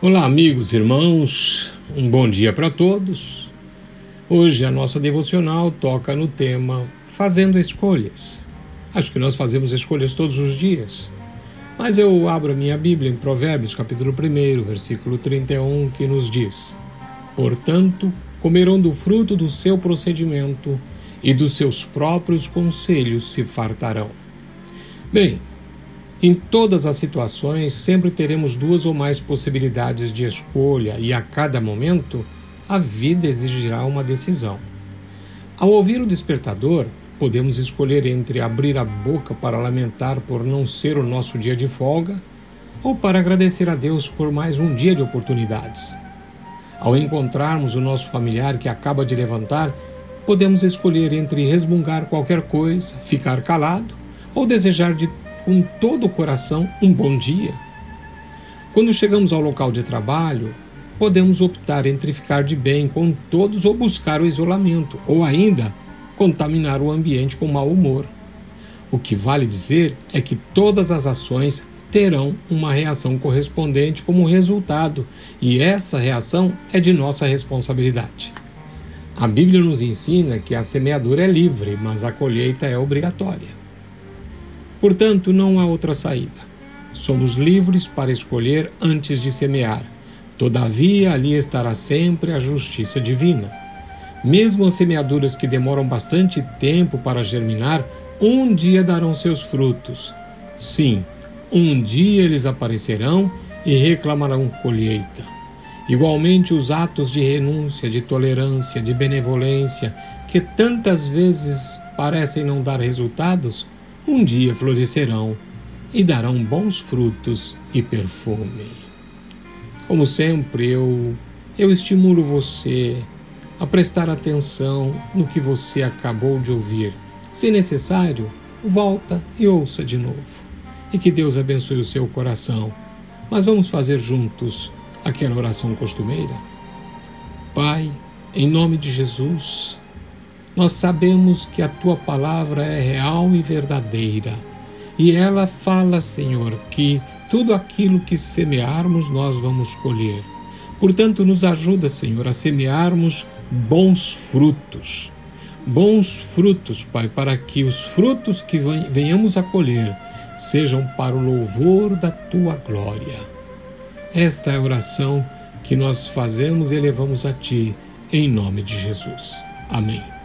Olá, amigos, irmãos, um bom dia para todos. Hoje a nossa devocional toca no tema Fazendo Escolhas. Acho que nós fazemos escolhas todos os dias. Mas eu abro a minha Bíblia em Provérbios, capítulo 1, versículo 31, que nos diz: Portanto, comerão do fruto do seu procedimento e dos seus próprios conselhos se fartarão. Bem, em todas as situações, sempre teremos duas ou mais possibilidades de escolha e a cada momento a vida exigirá uma decisão. Ao ouvir o despertador, podemos escolher entre abrir a boca para lamentar por não ser o nosso dia de folga ou para agradecer a Deus por mais um dia de oportunidades. Ao encontrarmos o nosso familiar que acaba de levantar, podemos escolher entre resmungar qualquer coisa, ficar calado ou desejar de com todo o coração um bom dia. Quando chegamos ao local de trabalho, podemos optar entre ficar de bem com todos ou buscar o isolamento, ou ainda contaminar o ambiente com mau humor. O que vale dizer é que todas as ações terão uma reação correspondente como resultado, e essa reação é de nossa responsabilidade. A Bíblia nos ensina que a semeadura é livre, mas a colheita é obrigatória. Portanto, não há outra saída. Somos livres para escolher antes de semear. Todavia, ali estará sempre a justiça divina. Mesmo as semeaduras que demoram bastante tempo para germinar, um dia darão seus frutos. Sim, um dia eles aparecerão e reclamarão colheita. Igualmente, os atos de renúncia, de tolerância, de benevolência, que tantas vezes parecem não dar resultados, um dia florescerão e darão bons frutos e perfume. Como sempre, eu, eu estimulo você a prestar atenção no que você acabou de ouvir. Se necessário, volta e ouça de novo. E que Deus abençoe o seu coração. Mas vamos fazer juntos aquela oração costumeira? Pai, em nome de Jesus, nós sabemos que a tua palavra é real e verdadeira. E ela fala, Senhor, que tudo aquilo que semearmos nós vamos colher. Portanto, nos ajuda, Senhor, a semearmos bons frutos. Bons frutos, Pai, para que os frutos que venhamos a colher sejam para o louvor da tua glória. Esta é a oração que nós fazemos e elevamos a ti, em nome de Jesus. Amém.